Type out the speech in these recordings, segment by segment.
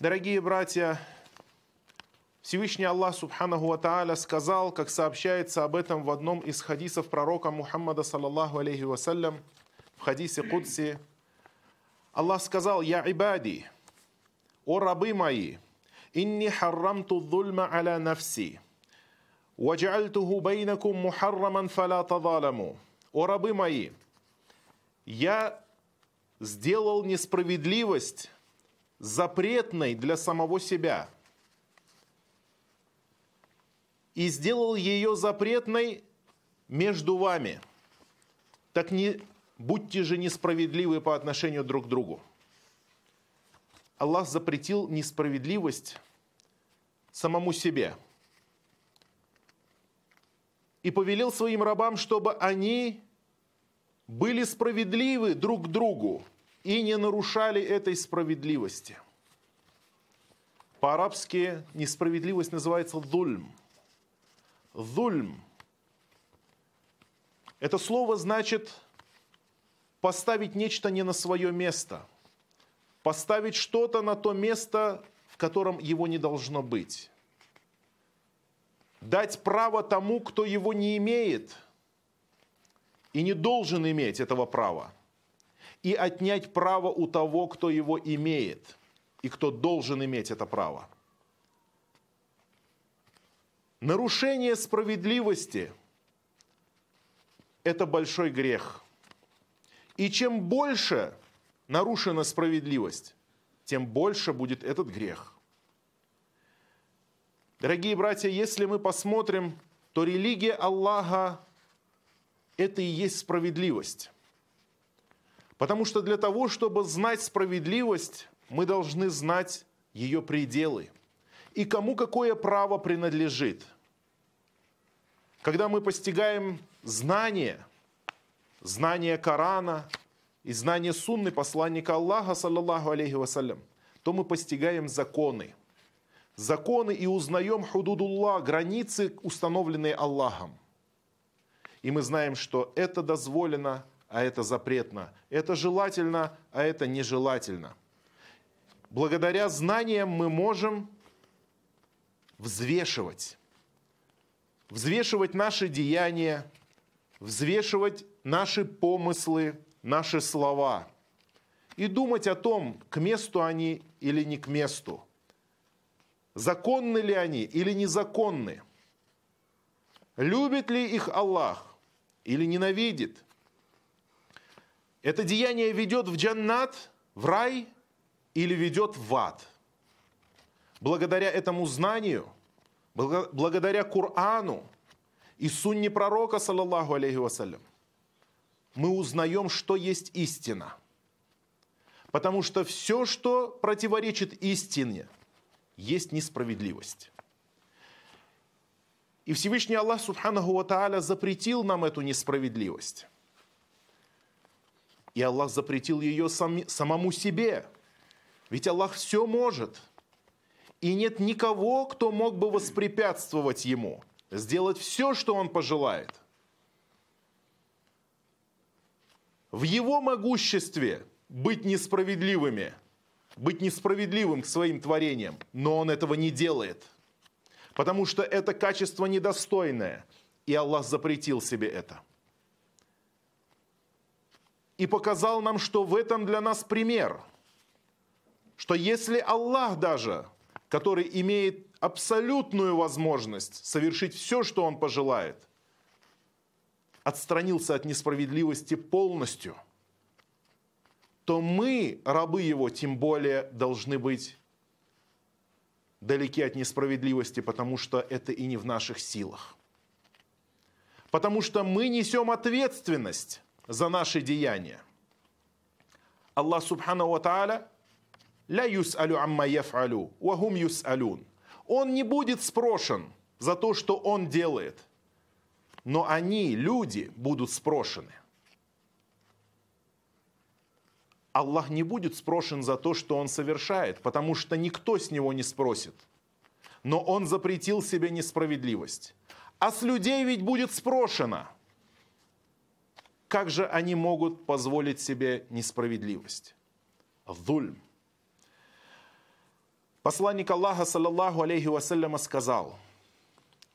Дорогие братья, Всевышний Аллах Субханаху Ва Тааля сказал, как сообщается об этом в одном из хадисов пророка Мухаммада, саллаллаху алейхи вассалям, в хадисе Кудси, Аллах сказал, «Я ибади, о рабы мои, инни харрамту зульма аля нафси, ваджальтуху бейнакум мухарраман фала тазаламу». О рабы мои, я сделал несправедливость запретной для самого себя и сделал ее запретной между вами. Так не будьте же несправедливы по отношению друг к другу. Аллах запретил несправедливость самому себе и повелел своим рабам, чтобы они были справедливы друг к другу и не нарушали этой справедливости. По-арабски несправедливость называется дульм. Дульм. Это слово значит поставить нечто не на свое место, поставить что-то на то место, в котором его не должно быть, дать право тому, кто его не имеет и не должен иметь этого права, и отнять право у того, кто его имеет и кто должен иметь это право. Нарушение справедливости – это большой грех – и чем больше нарушена справедливость, тем больше будет этот грех. Дорогие братья, если мы посмотрим, то религия Аллаха – это и есть справедливость. Потому что для того, чтобы знать справедливость, мы должны знать ее пределы и кому какое право принадлежит. Когда мы постигаем знание – знание Корана и знание сунны посланника Аллаха, саллаллаху алейхи вассалям, то мы постигаем законы. Законы и узнаем худудуллах, границы, установленные Аллахом. И мы знаем, что это дозволено, а это запретно. Это желательно, а это нежелательно. Благодаря знаниям мы можем взвешивать. Взвешивать наши деяния, взвешивать наши помыслы, наши слова и думать о том, к месту они или не к месту, законны ли они или незаконны, любит ли их Аллах или ненавидит. Это деяние ведет в джаннат, в рай или ведет в ад. Благодаря этому знанию, благодаря Корану и сунне пророка, саллаллаху алейхи вассалям, мы узнаем, что есть истина. Потому что все, что противоречит истине, есть несправедливость. И Всевышний Аллах Субханаху Ва запретил нам эту несправедливость. И Аллах запретил ее сам, самому себе. Ведь Аллах все может. И нет никого, кто мог бы воспрепятствовать Ему, сделать все, что Он пожелает – в его могуществе быть несправедливыми, быть несправедливым к своим творениям, но он этого не делает, потому что это качество недостойное, и Аллах запретил себе это. И показал нам, что в этом для нас пример, что если Аллах даже, который имеет абсолютную возможность совершить все, что Он пожелает – отстранился от несправедливости полностью, то мы, рабы его, тем более должны быть далеки от несправедливости, потому что это и не в наших силах. Потому что мы несем ответственность за наши деяния. Аллах Субхану Ва ля юс'алю амма яф'алю, вахум юс'алюн. Он не будет спрошен за то, что он делает – но они, люди, будут спрошены. Аллах не будет спрошен за то, что он совершает, потому что никто с него не спросит. Но он запретил себе несправедливость. А с людей ведь будет спрошено. Как же они могут позволить себе несправедливость? Зульм. Посланник Аллаха, саллаллаху алейхи вассаляма, сказал,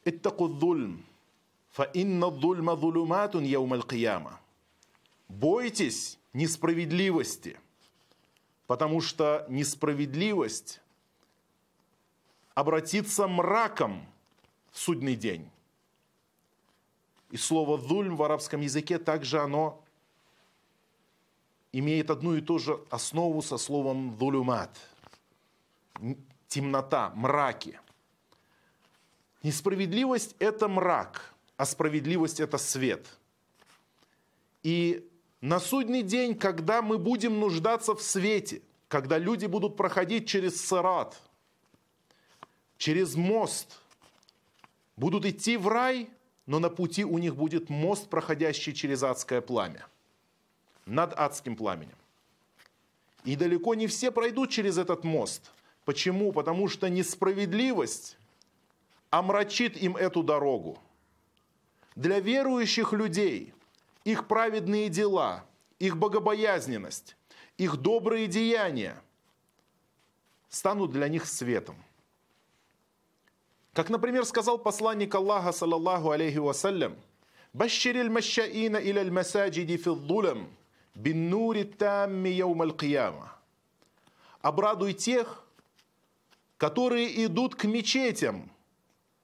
«Иттаку dhulm, фа инна dhulма dhulumатун яумал кияма». Бойтесь несправедливости, потому что несправедливость обратится мраком в судный день. И слово «дульм» в арабском языке также оно имеет одну и ту же основу со словом «дулюмат» – темнота, мраки. Несправедливость – это мрак, а справедливость – это свет. И на судный день, когда мы будем нуждаться в свете, когда люди будут проходить через сарат, через мост, будут идти в рай, но на пути у них будет мост, проходящий через адское пламя, над адским пламенем. И далеко не все пройдут через этот мост. Почему? Потому что несправедливость омрачит им эту дорогу. Для верующих людей их праведные дела, их богобоязненность, их добрые деяния станут для них светом. Как, например, сказал посланник Аллаха, саллаллаху алейхи вассалям, «Башшир аль-машшаина иля аль-масаджиди фи dhulам бин нури тамми яум аль-кияма». Обрадуй тех, которые идут к мечетям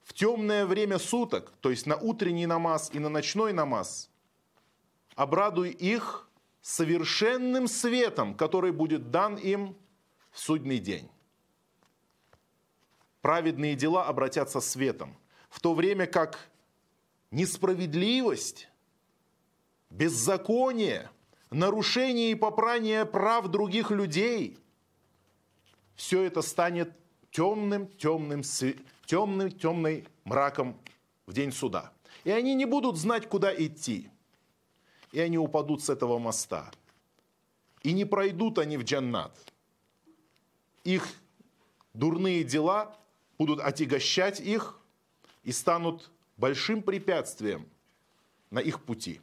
в темное время суток, то есть на утренний намаз и на ночной намаз. Обрадуй их совершенным светом, который будет дан им в судный день праведные дела обратятся светом, в то время как несправедливость, беззаконие, нарушение и попрание прав других людей, все это станет темным, темным, темным, темным мраком в день суда. И они не будут знать, куда идти. И они упадут с этого моста. И не пройдут они в джаннат. Их дурные дела будут отягощать их и станут большим препятствием на их пути.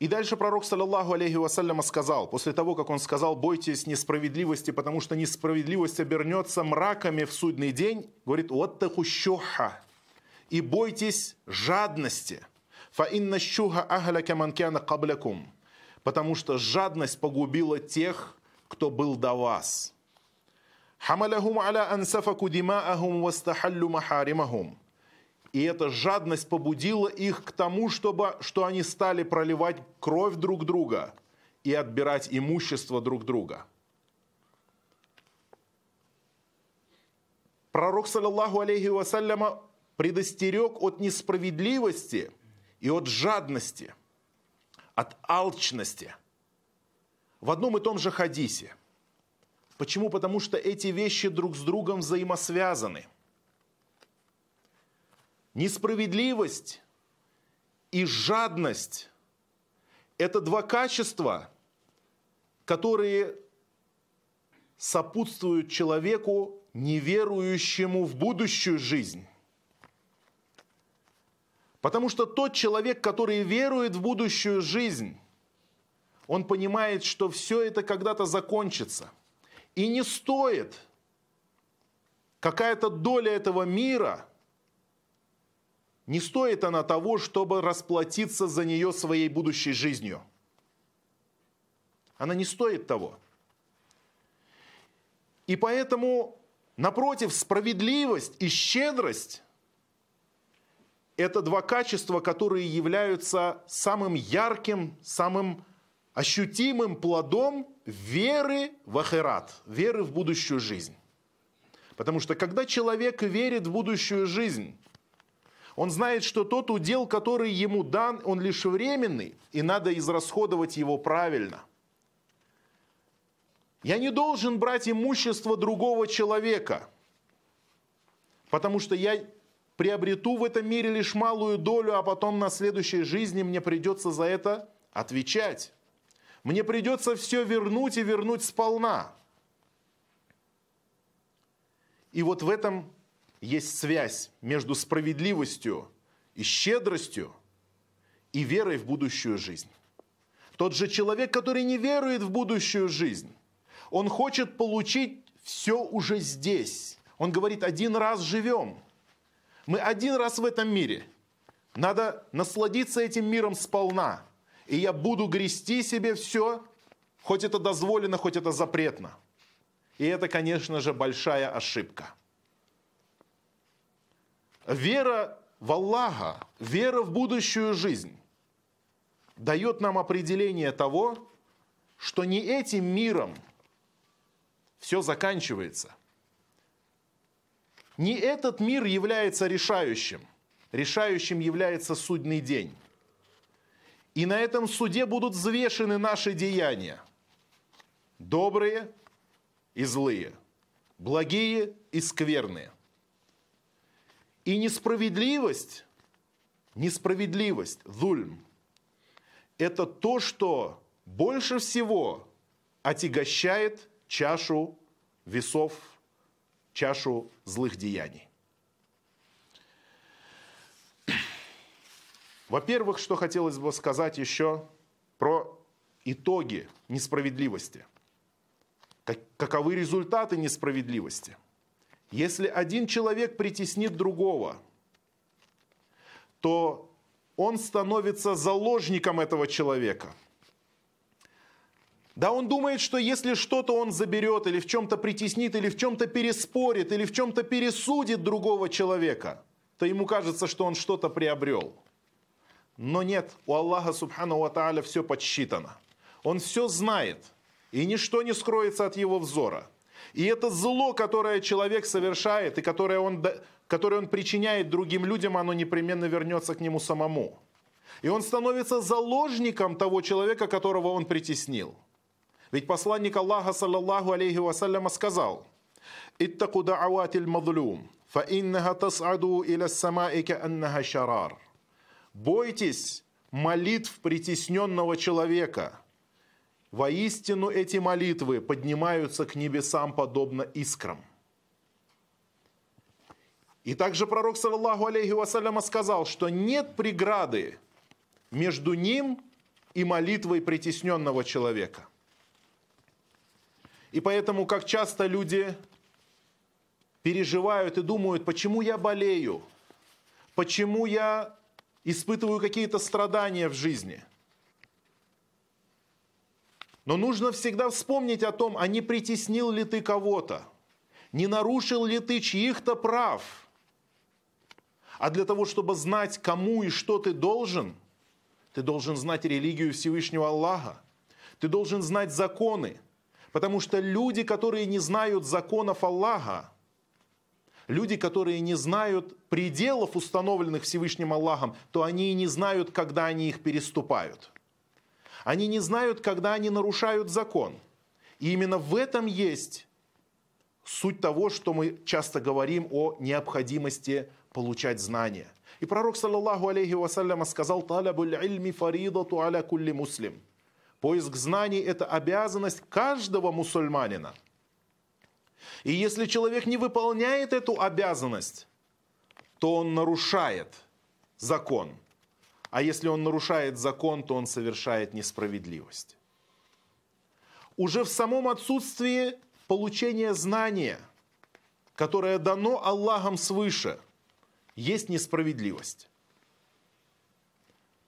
И дальше пророк, саллаллаху алейхи вассаляма, сказал, после того, как он сказал, бойтесь несправедливости, потому что несправедливость обернется мраками в судный день, говорит, «Оттаху щуха» и бойтесь жадности. Фа инна щуха ахляка манкяна каблякум. Потому что жадность погубила тех, кто был до вас. Хамалахум аля ансафаку димаахум вастахаллю махаримахум. И эта жадность побудила их к тому, чтобы, что они стали проливать кровь друг друга и отбирать имущество друг друга. Пророк, саллаллаху алейхи вассаляма, предостерег от несправедливости и от жадности, от алчности – в одном и том же хадисе. Почему? Потому что эти вещи друг с другом взаимосвязаны. Несправедливость и жадность – это два качества, которые сопутствуют человеку, неверующему в будущую жизнь. Потому что тот человек, который верует в будущую жизнь, он понимает, что все это когда-то закончится. И не стоит какая-то доля этого мира, не стоит она того, чтобы расплатиться за нее своей будущей жизнью. Она не стоит того. И поэтому, напротив, справедливость и щедрость – это два качества, которые являются самым ярким, самым ощутимым плодом веры в ахират, веры в будущую жизнь. Потому что когда человек верит в будущую жизнь, он знает, что тот удел, который ему дан, он лишь временный, и надо израсходовать его правильно. Я не должен брать имущество другого человека, потому что я приобрету в этом мире лишь малую долю, а потом на следующей жизни мне придется за это отвечать. Мне придется все вернуть и вернуть сполна. И вот в этом есть связь между справедливостью и щедростью и верой в будущую жизнь. Тот же человек, который не верует в будущую жизнь, он хочет получить все уже здесь. Он говорит, один раз живем. Мы один раз в этом мире. Надо насладиться этим миром сполна. И я буду грести себе все, хоть это дозволено, хоть это запретно. И это, конечно же, большая ошибка. Вера в Аллаха, вера в будущую жизнь дает нам определение того, что не этим миром все заканчивается. Не этот мир является решающим. Решающим является судный день. И на этом суде будут взвешены наши деяния. Добрые и злые. Благие и скверные. И несправедливость, несправедливость, зульм, это то, что больше всего отягощает чашу весов, чашу злых деяний. Во-первых, что хотелось бы сказать еще про итоги несправедливости. Каковы результаты несправедливости? Если один человек притеснит другого, то он становится заложником этого человека. Да, он думает, что если что-то он заберет, или в чем-то притеснит, или в чем-то переспорит, или в чем-то пересудит другого человека, то ему кажется, что он что-то приобрел. Но нет, у Аллаха Субхану Ва Тааля все подсчитано. Он все знает, и ничто не скроется от его взора. И это зло, которое человек совершает, и которое он которое он причиняет другим людям, оно непременно вернется к нему самому. И он становится заложником того человека, которого он притеснил. Ведь посланник Аллаха, саллаллаху алейхи вассаляма, сказал, «Иттаку да'аватиль мазлюм, фа иннаха тас'аду иля самаи аннаха шарар». Бойтесь молитв притесненного человека. Воистину эти молитвы поднимаются к небесам подобно искрам. И также пророк, саллаху алейхи вассаляма, сказал, что нет преграды между ним и молитвой притесненного человека. И поэтому, как часто люди переживают и думают, почему я болею, почему я испытываю какие-то страдания в жизни. Но нужно всегда вспомнить о том, а не притеснил ли ты кого-то, не нарушил ли ты чьих-то прав – а для того, чтобы знать, кому и что ты должен, ты должен знать религию Всевышнего Аллаха. Ты должен знать законы. Потому что люди, которые не знают законов Аллаха, люди, которые не знают пределов, установленных Всевышним Аллахом, то они и не знают, когда они их переступают. Они не знают, когда они нарушают закон. И именно в этом есть суть того, что мы часто говорим о необходимости получать знания. И пророк, саллаллаху алейхи вассаляма, сказал, «Талабуль ильми фаридату аля кулли муслим». Поиск знаний – это обязанность каждого мусульманина. И если человек не выполняет эту обязанность, то он нарушает закон. А если он нарушает закон, то он совершает несправедливость. Уже в самом отсутствии получения знания, которое дано Аллахом свыше – есть несправедливость.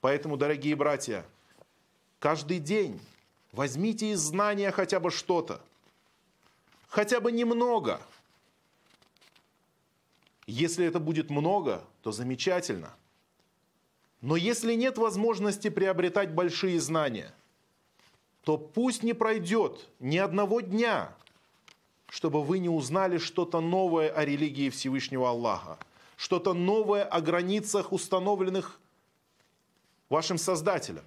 Поэтому, дорогие братья, каждый день возьмите из знания хотя бы что-то, хотя бы немного. Если это будет много, то замечательно. Но если нет возможности приобретать большие знания, то пусть не пройдет ни одного дня, чтобы вы не узнали что-то новое о религии Всевышнего Аллаха – что-то новое о границах, установленных вашим Создателем.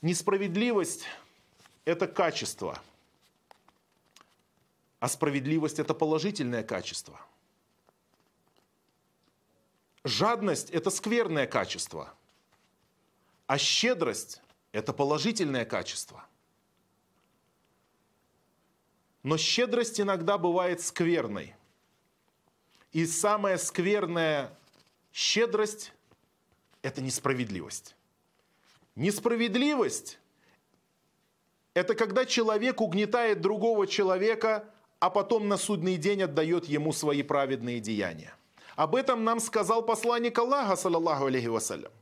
Несправедливость – это качество, а справедливость – это положительное качество. Жадность – это скверное качество, а щедрость – это положительное качество – но щедрость иногда бывает скверной. И самая скверная щедрость – это несправедливость. Несправедливость – это когда человек угнетает другого человека, а потом на судный день отдает ему свои праведные деяния. Об этом нам сказал посланник Аллаха, саллаллаху алейхи вассалям,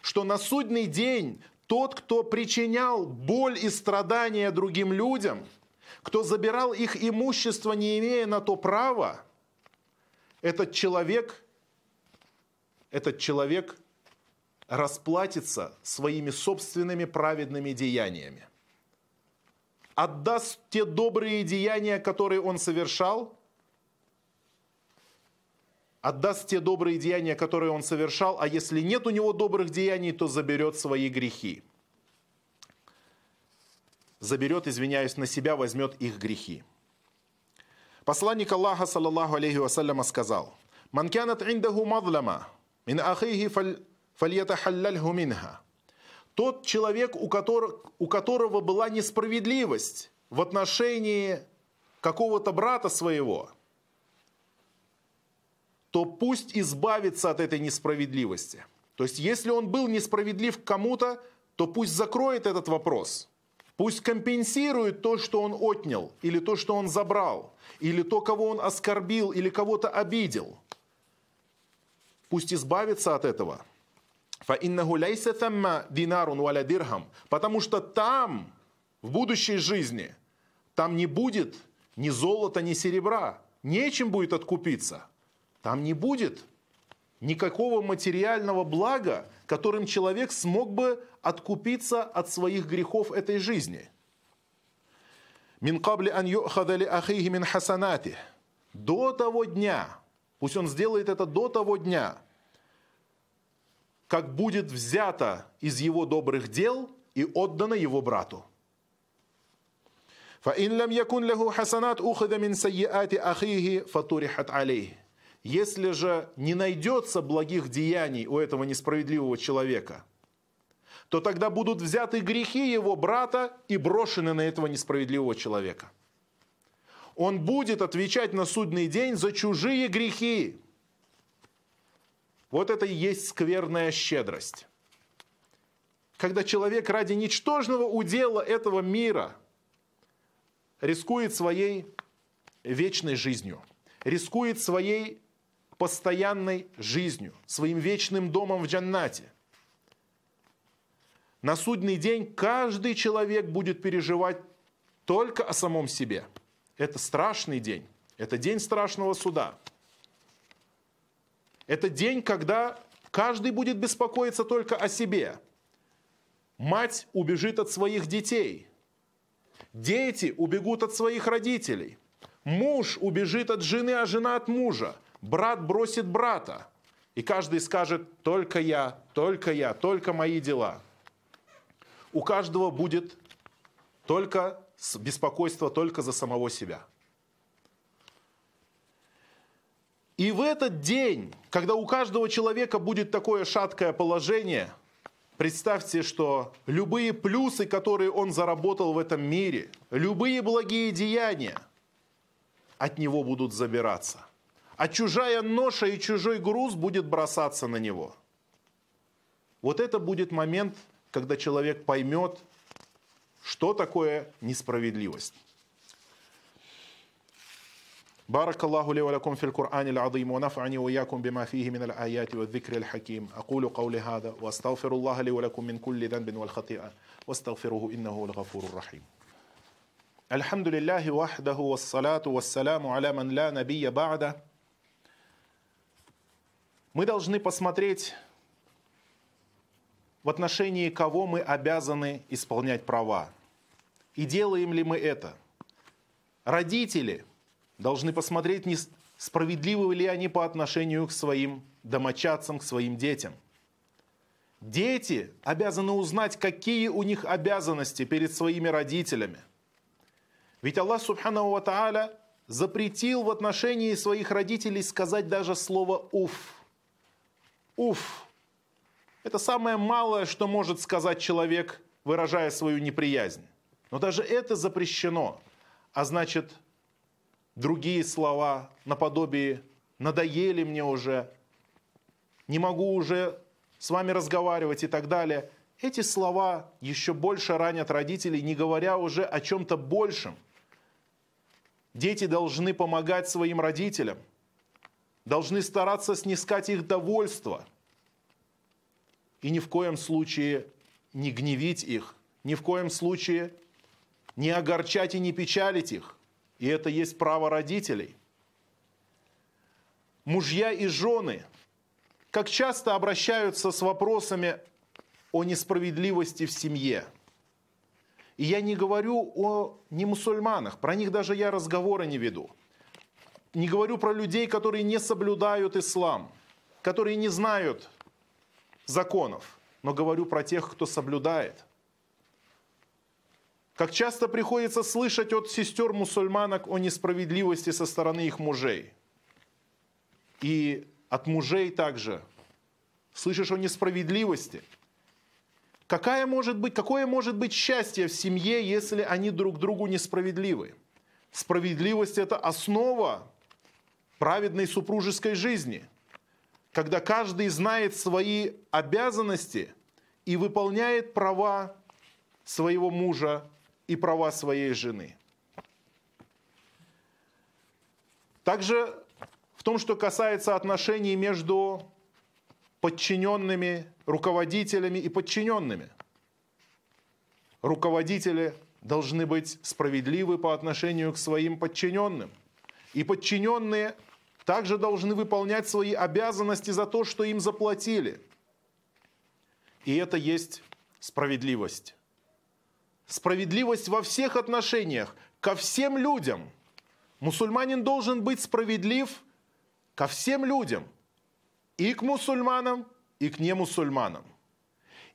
что на судный день тот, кто причинял боль и страдания другим людям, кто забирал их имущество, не имея на то права, этот человек, этот человек расплатится своими собственными праведными деяниями. Отдаст те добрые деяния, которые он совершал, отдаст те добрые деяния, которые он совершал, а если нет у него добрых деяний, то заберет свои грехи. Заберет, извиняюсь, на себя, возьмет их грехи. Посланник Аллаха, саллаллаху алейхи вассаляма, сказал, «Ман кянат индаху мазлама, мин ахихи фальятахаллальху минха». Тот человек, у которого, у которого была несправедливость в отношении какого-то брата своего, то пусть избавится от этой несправедливости. То есть, если он был несправедлив к кому-то, то пусть закроет этот вопрос – Пусть компенсирует то, что он отнял, или то, что он забрал, или то, кого он оскорбил, или кого-то обидел. Пусть избавится от этого. Потому что там, в будущей жизни, там не будет ни золота, ни серебра. Нечем будет откупиться. Там не будет никакого материального блага, которым человек смог бы откупиться от своих грехов этой жизни. Мин кабли ан юхадали ахихи хасанати. До того дня, пусть он сделает это до того дня, как будет взято из его добрых дел и отдано его брату. فإن لم يكن له حسنات أخذ من سيئات أخيه فطرحت عليه если же не найдется благих деяний у этого несправедливого человека, то тогда будут взяты грехи его брата и брошены на этого несправедливого человека. Он будет отвечать на судный день за чужие грехи. вот это и есть скверная щедрость. Когда человек ради ничтожного удела этого мира рискует своей вечной жизнью, рискует своей постоянной жизнью, своим вечным домом в джаннате. На судный день каждый человек будет переживать только о самом себе. Это страшный день. Это день страшного суда. Это день, когда каждый будет беспокоиться только о себе. Мать убежит от своих детей. Дети убегут от своих родителей. Муж убежит от жены, а жена от мужа брат бросит брата, и каждый скажет «только я, только я, только мои дела». У каждого будет только беспокойство только за самого себя. И в этот день, когда у каждого человека будет такое шаткое положение, представьте, что любые плюсы, которые он заработал в этом мире, любые благие деяния от него будут забираться – а чужая ноша и чужой груз будет бросаться на него. Вот это будет момент, когда человек поймет, что такое несправедливость. بارك الله لي ولكم في القرآن العظيم ونفعني وإياكم بما فيه من الآيات والذكر الحكيم أقول قولي هذا وأستغفر الله لي ولكم من كل ذنب والخطيئة واستغفروه إنه الغفور الرحيم الحمد لله وحده والصلاة والسلام على من لا نبي بعده Мы должны посмотреть, в отношении кого мы обязаны исполнять права. И делаем ли мы это? Родители должны посмотреть, не справедливы ли они по отношению к своим домочадцам, к своим детям. Дети обязаны узнать, какие у них обязанности перед своими родителями. Ведь Аллах Субхану Ва Тааля запретил в отношении своих родителей сказать даже слово «уф». Уф. Это самое малое, что может сказать человек, выражая свою неприязнь. Но даже это запрещено. А значит, другие слова наподобие «надоели мне уже», «не могу уже с вами разговаривать и так далее. Эти слова еще больше ранят родителей, не говоря уже о чем-то большем. Дети должны помогать своим родителям, должны стараться снискать их довольство и ни в коем случае не гневить их, ни в коем случае не огорчать и не печалить их. И это есть право родителей. Мужья и жены, как часто обращаются с вопросами о несправедливости в семье – и я не говорю о немусульманах, про них даже я разговора не веду. Не говорю про людей, которые не соблюдают ислам, которые не знают законов, но говорю про тех, кто соблюдает. Как часто приходится слышать от сестер мусульманок о несправедливости со стороны их мужей. И от мужей также слышишь о несправедливости – Какая может быть, какое может быть счастье в семье, если они друг другу несправедливы? Справедливость – это основа праведной супружеской жизни, когда каждый знает свои обязанности и выполняет права своего мужа и права своей жены. Также в том, что касается отношений между подчиненными, руководителями и подчиненными. Руководители должны быть справедливы по отношению к своим подчиненным. И подчиненные также должны выполнять свои обязанности за то, что им заплатили. И это есть справедливость. Справедливость во всех отношениях, ко всем людям. Мусульманин должен быть справедлив ко всем людям – и к мусульманам, и к немусульманам.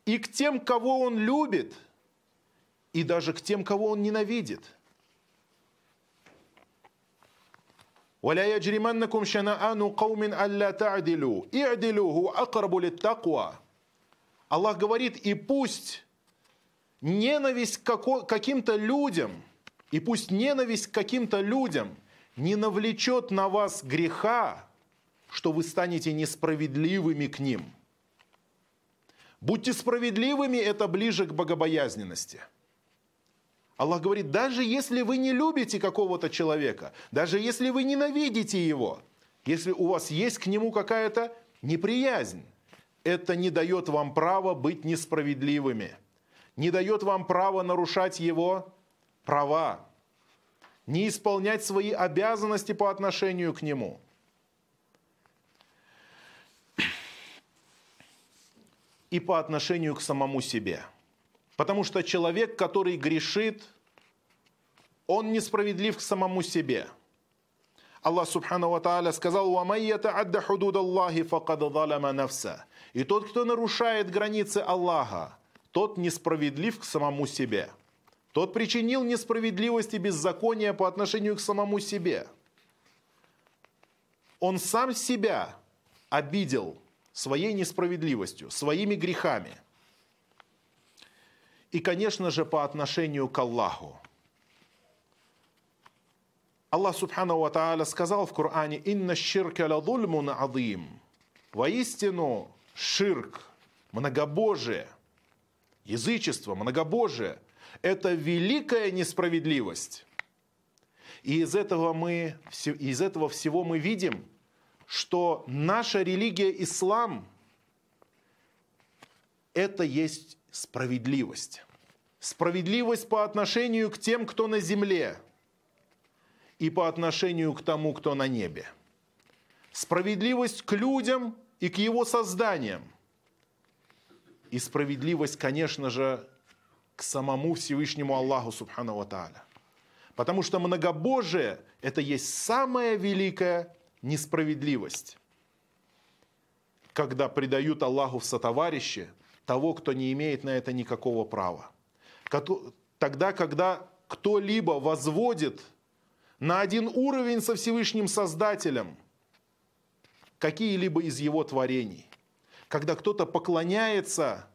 И к тем, кого он любит, и даже к тем, кого он ненавидит. ولا يجرمنكم شنآن قوم ألا تعدلوا اعدلوا هو أقرب للتقوى Аллах говорит, и пусть ненависть к каким-то людям, и пусть ненависть к каким-то людям не навлечет на вас греха, что вы станете несправедливыми к ним. Будьте справедливыми, это ближе к богобоязненности. Аллах говорит, даже если вы не любите какого-то человека, даже если вы ненавидите его, если у вас есть к нему какая-то неприязнь, это не дает вам права быть несправедливыми, не дает вам права нарушать его права, не исполнять свои обязанности по отношению к нему – и по отношению к самому себе. Потому что человек, который грешит, он несправедлив к самому себе. Аллах Субхану Ва сказал, «Вамайята адда худуд Аллахи факад нафса». И тот, кто нарушает границы Аллаха, тот несправедлив к самому себе. Тот причинил несправедливость и беззаконие по отношению к самому себе. Он сам себя обидел – своей несправедливостью, своими грехами. И, конечно же, по отношению к Аллаху. Аллах Субхану Ва Тааля сказал в Коране, «Инна ширка ладульмун адим». Воистину, ширк, многобожие, язычество, многобожие – это великая несправедливость. И из этого, мы, из этого всего мы видим, что наша религия ислам – это есть справедливость. Справедливость по отношению к тем, кто на земле, и по отношению к тому, кто на небе. Справедливость к людям и к его созданиям. И справедливость, конечно же, к самому Всевышнему Аллаху Субхану Ва Тааля. Потому что многобожие – это есть самое великое несправедливость, когда предают Аллаху в сотоварищи того, кто не имеет на это никакого права. Тогда, когда кто-либо возводит на один уровень со Всевышним Создателем какие-либо из его творений, когда кто-то поклоняется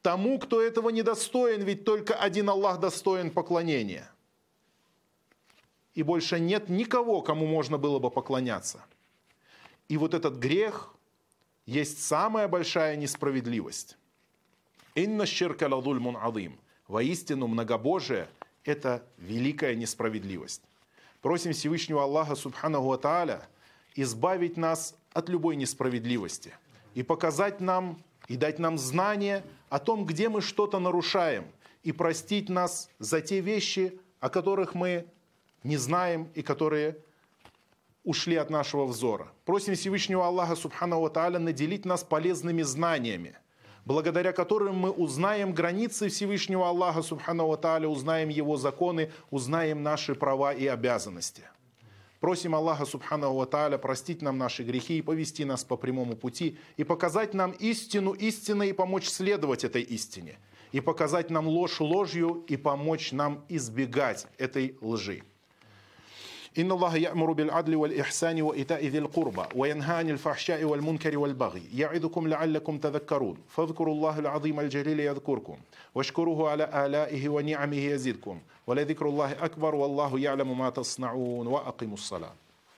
тому, кто этого не достоин, ведь только один Аллах достоин поклонения – и больше нет никого, кому можно было бы поклоняться. И вот этот грех, есть самая большая несправедливость. Инна щирка ладульмун адым. Воистину многобожие – это великая несправедливость. Просим Всевышнего Аллаха Субханаху Тааля избавить нас от любой несправедливости и показать нам и дать нам знание о том, где мы что-то нарушаем, и простить нас за те вещи, о которых мы не знаем и которые ушли от нашего взора. Просим Всевышнего Аллаха Субхану Тааля наделить нас полезными знаниями, благодаря которым мы узнаем границы Всевышнего Аллаха Субхану Тааля, узнаем Его законы, узнаем наши права и обязанности. Просим Аллаха Субхану Тааля простить нам наши грехи и повести нас по прямому пути, и показать нам истину истиной и помочь следовать этой истине, и показать нам ложь ложью и помочь нам избегать этой лжи. إن الله يأمر بالعدل والإحسان وإيتاء ذي القربى وينهى عن الفحشاء والمنكر والبغي يعظكم لعلكم تذكرون. فاذكروا الله العظيم الجليل يذكركم واشكروه على آلائه ونعمه يزدكم. ولذكر الله أكبر والله يعلم ما تصنعون وأقيموا الصلاة.